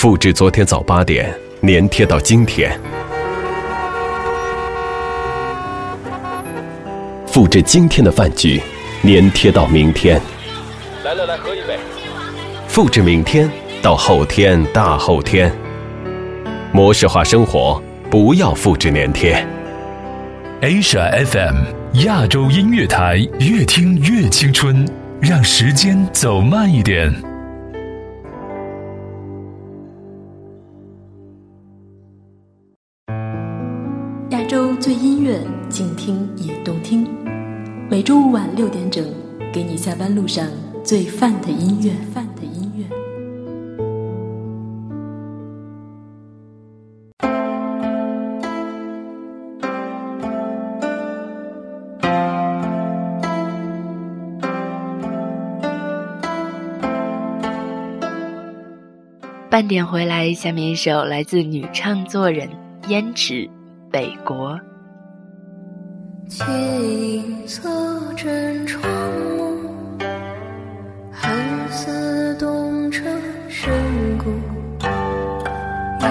复制昨天早八点，粘贴到今天；复制今天的饭局，粘贴到明天。来了，来喝一杯。复制明天到后天、大后天。模式化生活，不要复制粘贴。Asia FM 亚洲音乐台，越听越青春，让时间走慢一点。最音乐，静听也动听。每周五晚六点整，给你下班路上最范的音乐。范的音乐。半点回来，下面一首来自女唱作人燕池《北国》。借影侧枕窗幕，寒似冬城深谷。幽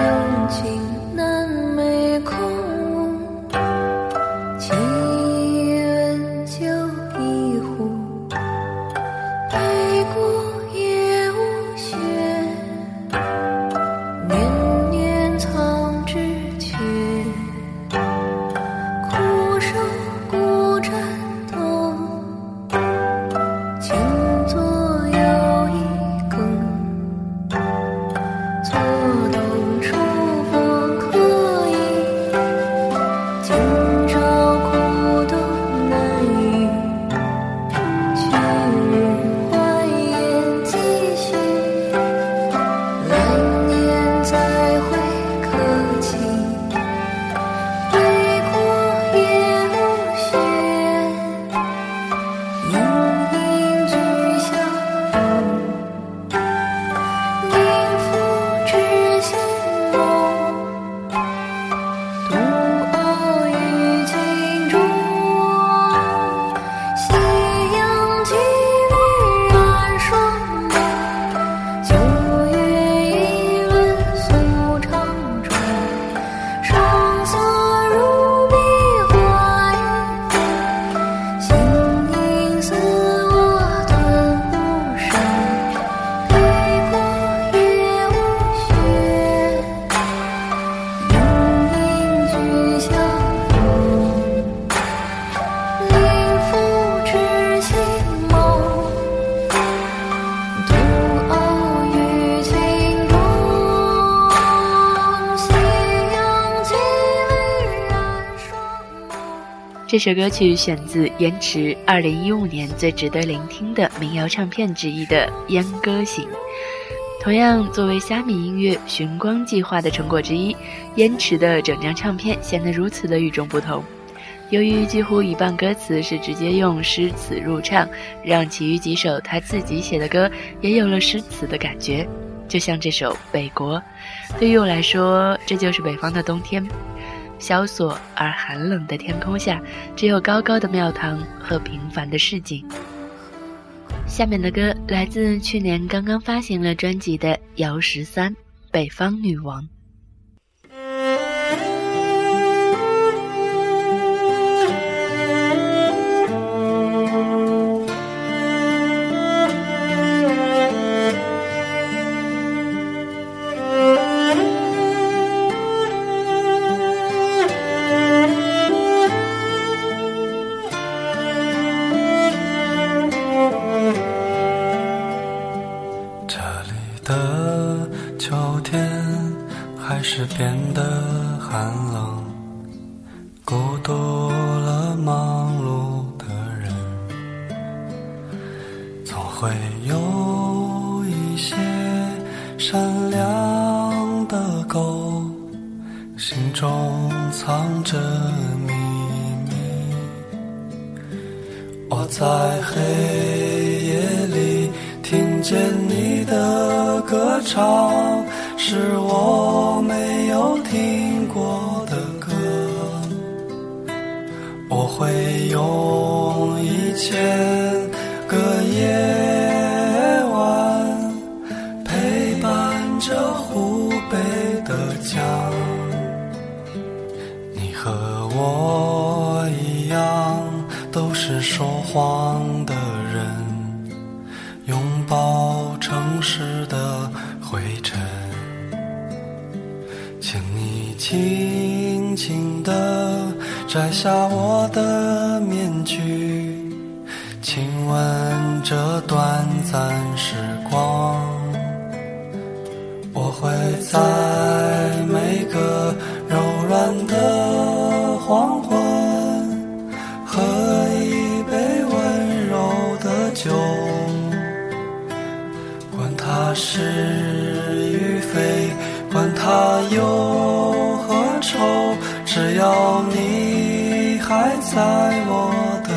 静这首歌曲选自延迟二零一五年最值得聆听的民谣唱片之一的《阉歌行》。同样作为虾米音乐寻光计划的成果之一，延迟的整张唱片显得如此的与众不同。由于几乎一半歌词是直接用诗词入唱，让其余几首他自己写的歌也有了诗词的感觉。就像这首《北国》，对于我来说，这就是北方的冬天。萧索而寒冷的天空下，只有高高的庙堂和平凡的市井。下面的歌来自去年刚刚发行了专辑的姚十三《北方女王》。会用一切愁，只要你还在我的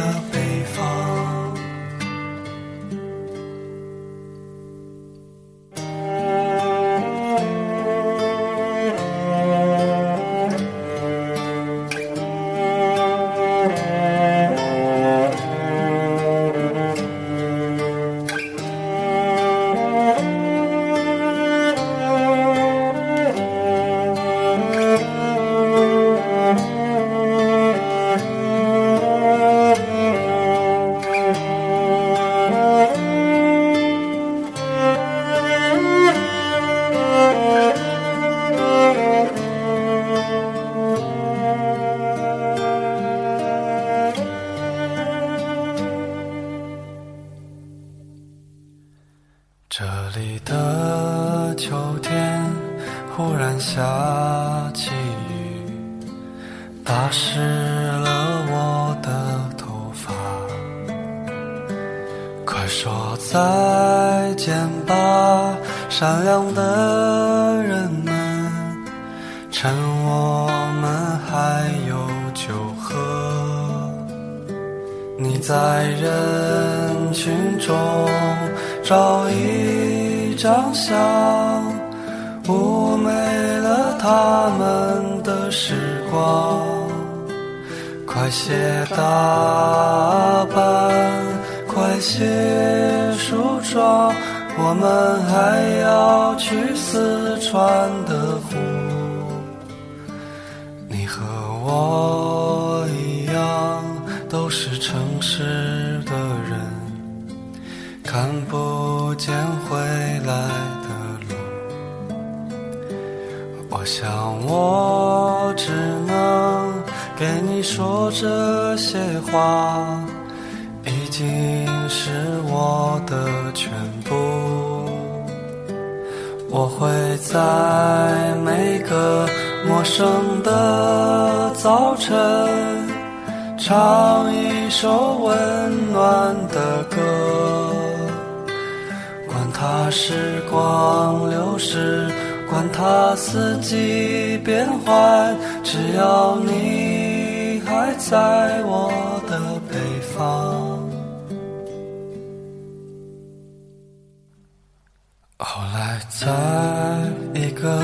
下起雨，打湿了我的头发。快说再见吧，善良的人们，趁我们还有酒喝。你在人群中找一张相，妩媚了他们的时光。快些打扮，快些梳妆，我们还要去四川的湖。你和我一样，都是城市的人，看不见回来我想我只能给你说这些话，已经是我的全部。我会在每个陌生的早晨，唱一首温暖的歌。管它时光流逝，管它四季变换，只要你还在我的北方。后来，在一个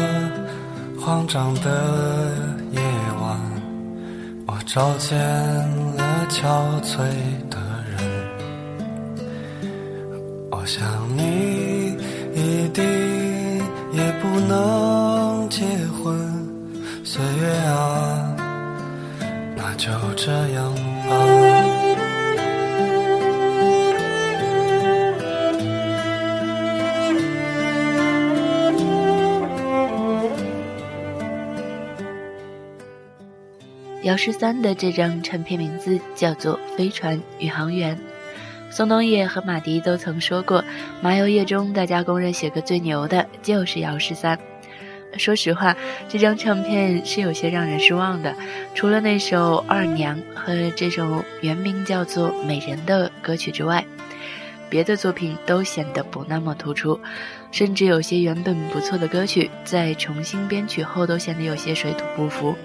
慌张的夜晚，我找见了憔悴的人。我想你结婚，岁月啊，那就这样吧。姚十三的这张唱片名字叫做《飞船宇航员》。宋冬野和马迪都曾说过，麻油叶中大家公认写歌最牛的就是姚十三。说实话，这张唱片是有些让人失望的，除了那首《二娘》和这首原名叫做《美人》的歌曲之外，别的作品都显得不那么突出，甚至有些原本不错的歌曲在重新编曲后都显得有些水土不服。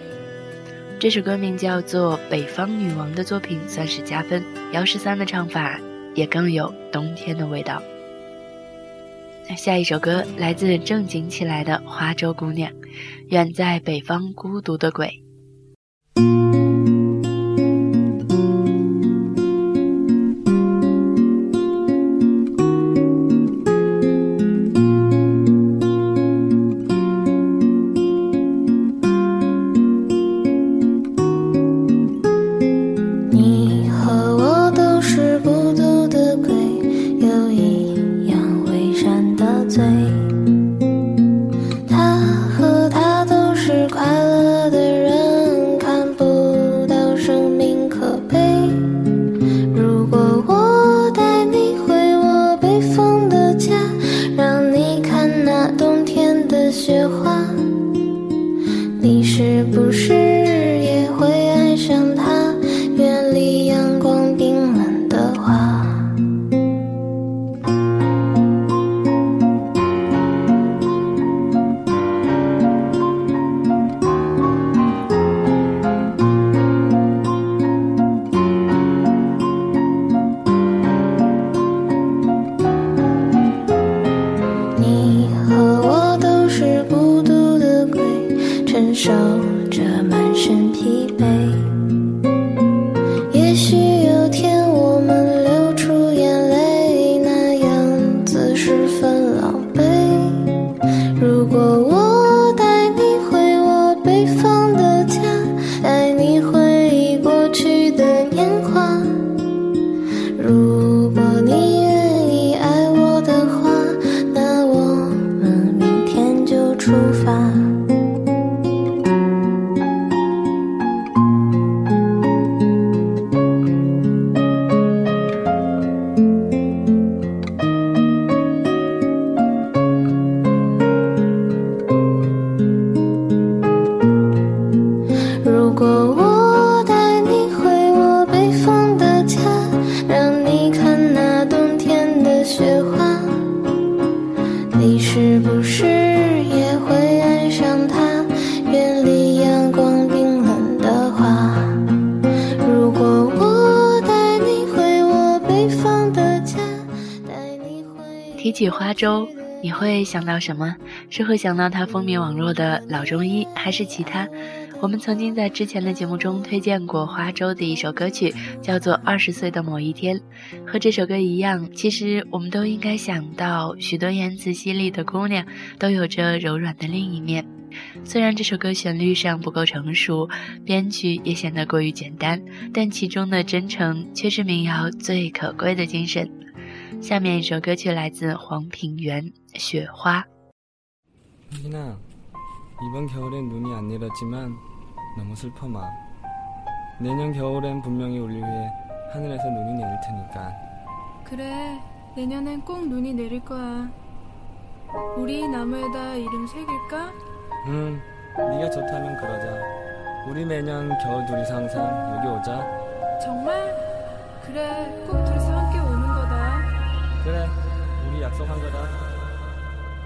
这首歌名叫做《北方女王》的作品算是加分，姚十三的唱法也更有冬天的味道。下一首歌来自正经起来的花粥姑娘，《远在北方孤独的鬼》。花粥，你会想到什么？是会想到它风靡网络的老中医，还是其他？我们曾经在之前的节目中推荐过花粥的一首歌曲，叫做《二十岁的某一天》。和这首歌一样，其实我们都应该想到，许多言辞犀利的姑娘都有着柔软的另一面。虽然这首歌旋律上不够成熟，编曲也显得过于简单，但其中的真诚却是民谣最可贵的精神。下面一首歌曲来自黄品源，《雪花》。 혜진아, 이번 겨울엔 눈이 안 내렸지만 너무 슬퍼 마. 내년 겨울엔 분명히 우리 위해 하늘에서 눈이 내릴 테니까. 그래, 내년엔 꼭 눈이 내릴 거야. 우리 나무에다 이름 새길까? 응, 네가 좋다면 그러자. 우리 매년 겨울 둘이서 항상 여기 오자. 정말? 그래, 꼭 둘이서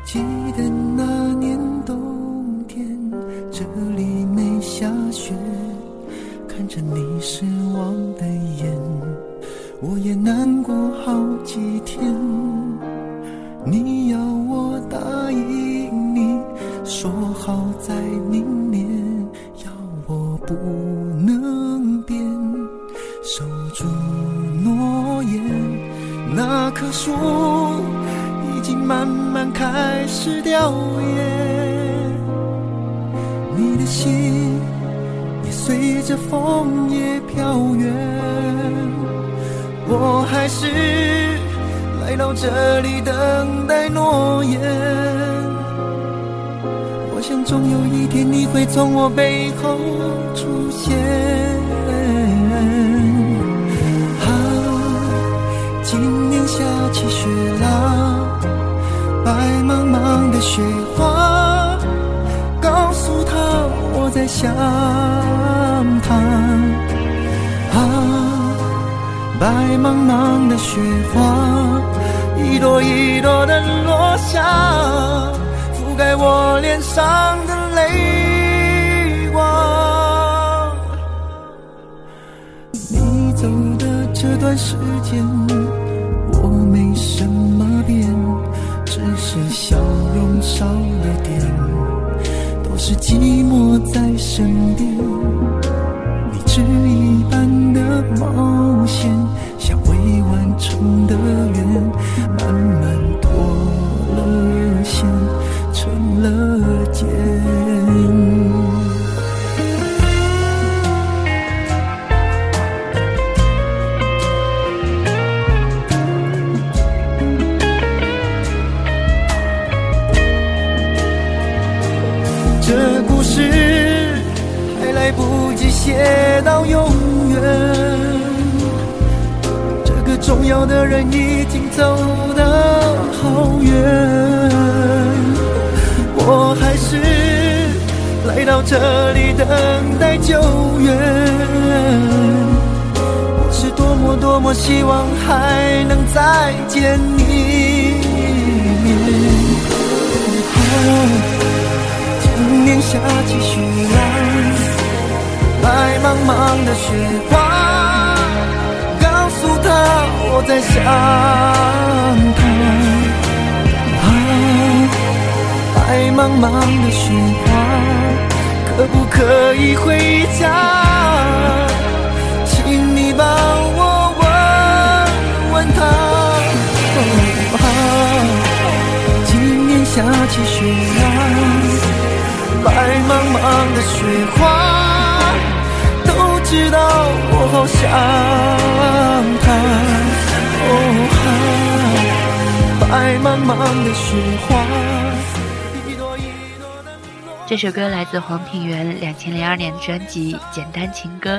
记得那年冬天，这里没下雪，看着你失望的眼，我也难过好几天。你要我答应你，说好在明年，要我不能变，守住诺言。那棵树经慢慢开始凋叶，你的心也随着枫叶飘远。我还是来到这里等待诺言。我想总有一天你会从我背后出现。啊，今年下起雪了，白茫茫的雪花，告诉他我在想他。啊，白茫茫的雪花，一朵一朵的落下，覆盖我脸上的泪我还是来，到这里等待救援。我是多么多么希望还能再见你一面。今年下起雪来，白茫茫的雪花，告诉他我在想他。白茫茫的雪花，可不可以回家？请你帮我问问他。今年下起雪来，白茫茫的雪花，都知道我好想他。白茫茫的雪花。这首歌来自黄品源两千零二年的专辑《简单情歌》，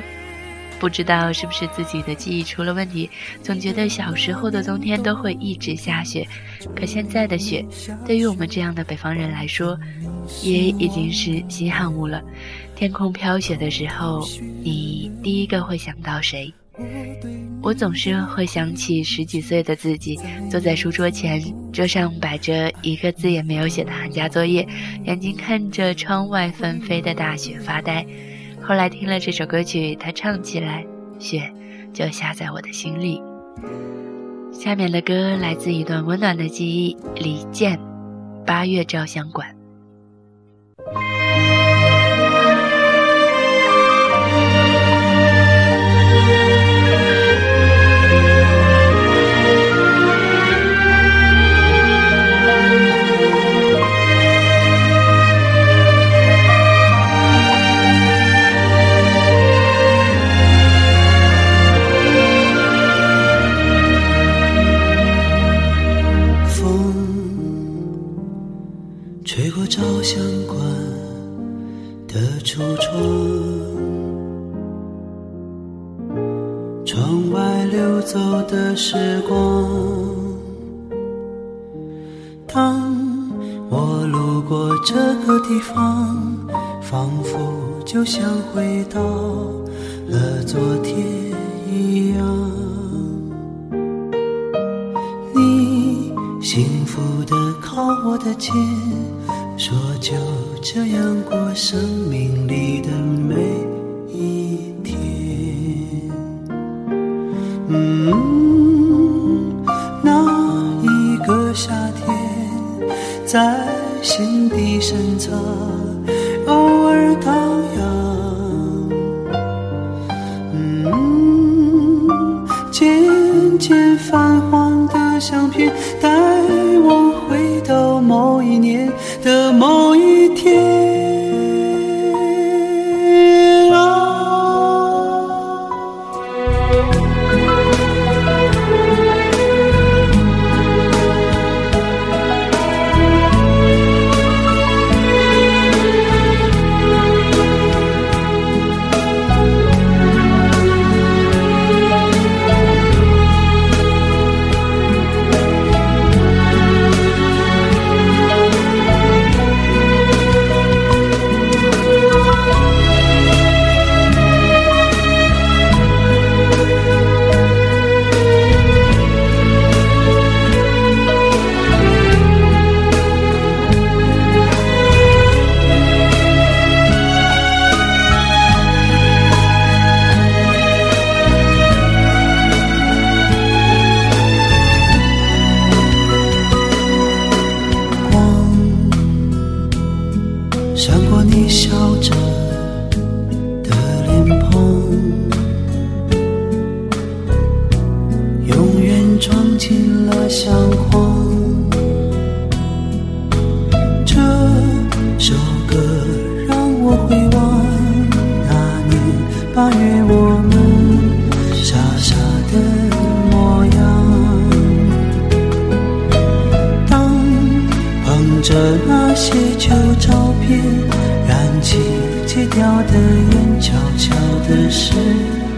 不知道是不是自己的记忆出了问题，总觉得小时候的冬天都会一直下雪，可现在的雪，对于我们这样的北方人来说，也已经是稀罕物了。天空飘雪的时候，你第一个会想到谁？我总是会想起十几岁的自己，坐在书桌前，桌上摆着一个字也没有写的寒假作业，眼睛看着窗外纷飞的大雪发呆。后来听了这首歌曲，他唱起来，雪就下在我的心里。下面的歌来自一段温暖的记忆，李健，《八月照相馆》。在心底深藏。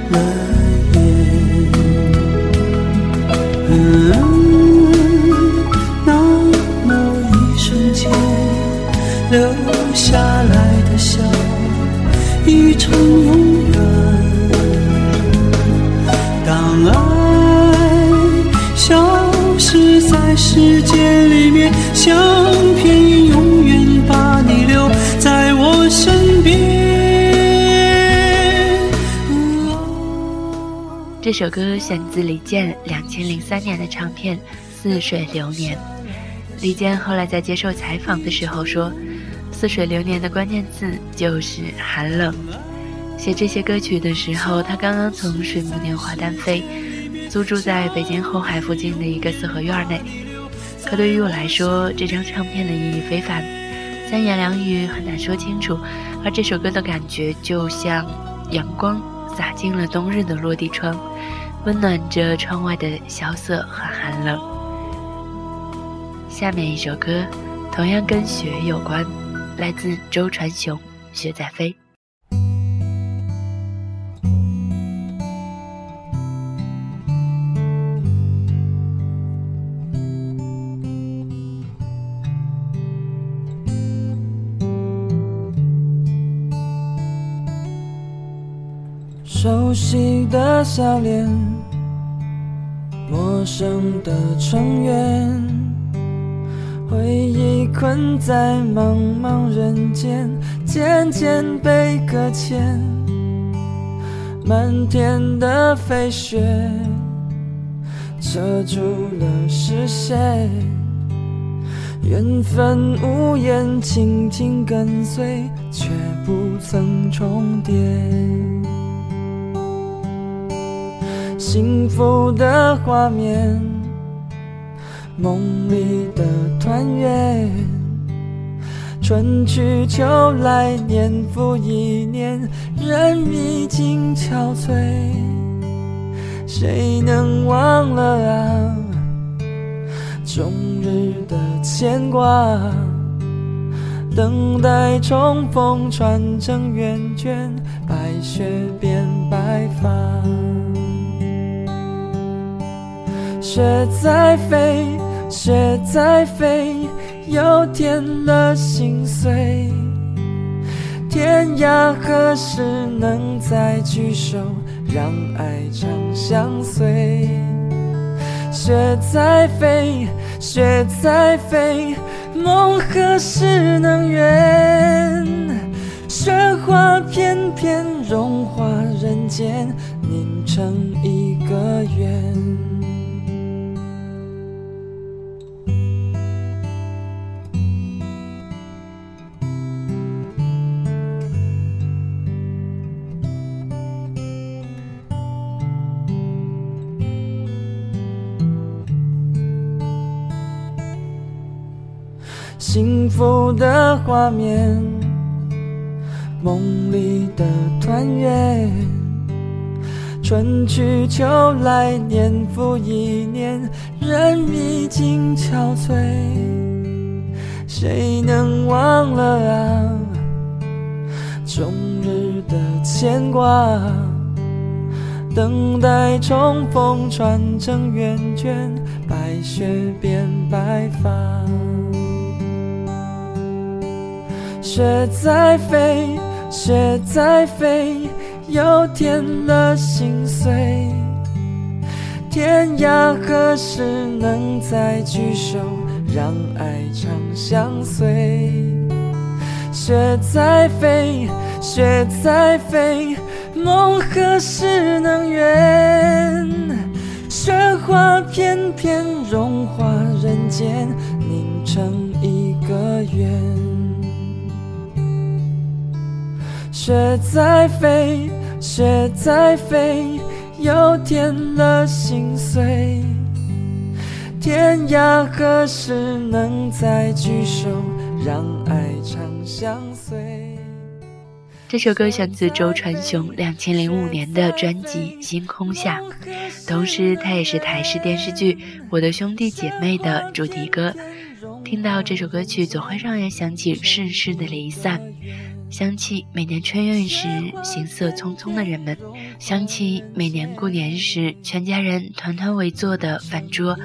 了眼嗯那么一瞬间留下来的笑已成永远。当爱消失在时间里面相这首歌选自李健两千零三年的唱片《似水流年》。李健后来在接受采访的时候说：“似水流年的关键字就是寒冷。”写这些歌曲的时候，他刚刚从水木年华单飞，租住在北京后海附近的一个四合院内。可对于我来说，这张唱片的意义非凡，三言两语很难说清楚。而这首歌的感觉就像阳光洒进了冬日的落地窗。温暖着窗外的萧瑟和寒冷。下面一首歌，同样跟雪有关，来自周传雄，《雪在飞》。的笑脸，陌生的城垣，回忆困在茫茫人间，渐渐被搁浅。漫天的飞雪，遮住了视线。缘分无言，轻轻跟随，却幸福的画面，梦里的团圆，春去秋来，年复一年，人已经憔悴，谁能忘了啊？终日的牵挂，等待重逢，穿成圆圈，白雪变白发。雪在飞，雪在飞，又添了心碎。天涯何时能再聚首，让爱长相随？雪在飞，雪在飞，梦何时能圆？画面，梦里的团圆，春去秋来，年复一年，人已经憔悴，谁能忘了啊？终日的牵挂，等待重逢，穿成圆圈，白雪变白发。雪在飞，雪在飞，又添了心碎。天涯何时能再聚首，让爱长相随？雪在飞，雪在飞，梦何时能圆？雪花片片融化人间，凝成一个圆。雪在飞，雪在飞，又添了心碎。天涯何时能再聚首，让爱长相随？这首歌选自周传雄两千零五年的专辑《星空下》，同时它也是台视电视剧《我的兄弟姐妹》的主题歌。听到这首歌曲，总会让人想起世事的离散。想起每年春运时行色匆匆的人们，想起每年过年时全家人团团围坐的饭桌，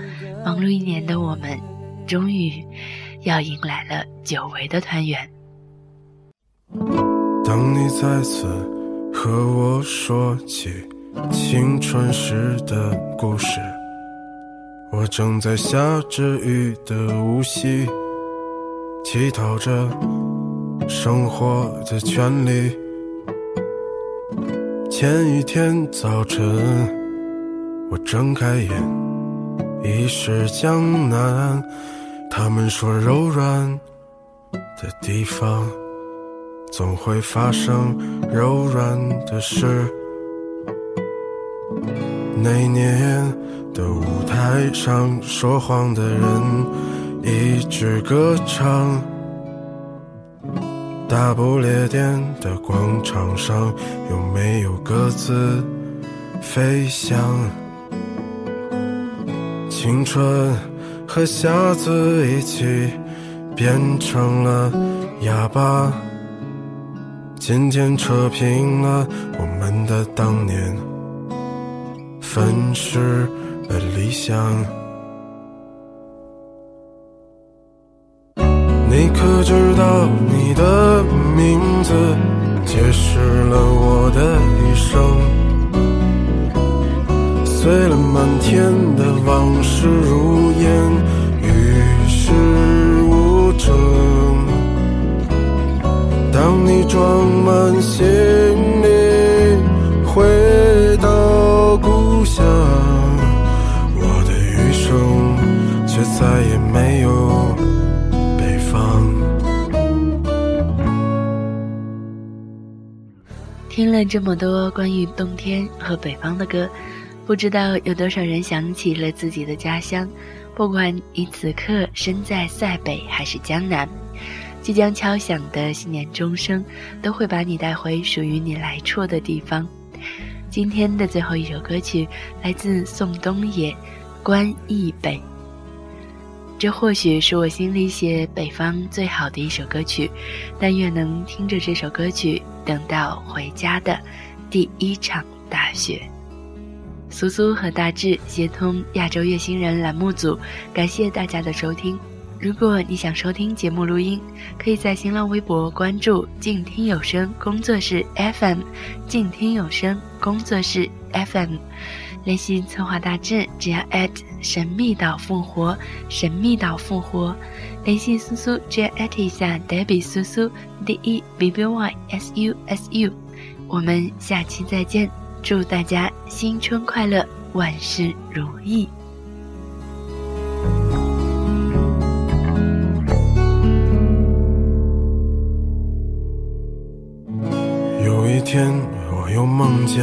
忙碌一年的我们，终于要迎来了久违的团圆。当你再次和我说起青春时的故事，我正在下着雨的无锡，乞讨着生活的权利。前一天早晨，我睁开眼，已是江南。他们说柔软的地方。总会发生柔软的事。那年的舞台上，说谎的人一直歌唱。大不列颠的广场上，有没有鸽子飞翔？青春和瞎子一起变成了哑巴。渐渐扯平了我们的当年，粉饰的理想。可知道你的名字解释了我的一生？碎了满天的往事如烟，与世无争。当你装满行李回到故乡，我的余生却再也没有听了这么多关于冬天和北方的歌，不知道有多少人想起了自己的家乡。不管你此刻身在塞北还是江南。即将敲响的新年钟声，都会把你带回属于你来处的地方。今天的最后一首歌曲来自宋冬野，《关忆北》。这或许是我心里写北方最好的一首歌曲，但愿能听着这首歌曲，等到回家的第一场大雪。苏苏和大志接通亚洲乐星人栏目组，感谢大家的收听。如果你想收听节目录音，可以在新浪微博关注“静听有声工作室 FM”，“ 静听有声工作室 FM”，联系策划大志，只要神秘岛复活，神秘岛复活，联系苏苏，只要一下 Debbie 苏苏 D E B B Y S U S U，我们下期再见，祝大家新春快乐，万事如意。有一天，我又梦见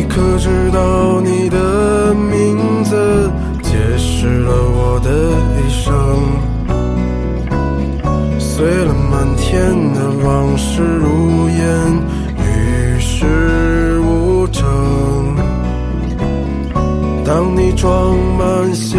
你可知道你的名字解释了我的一生？碎了满天的往事如烟，与世无争。当你装满行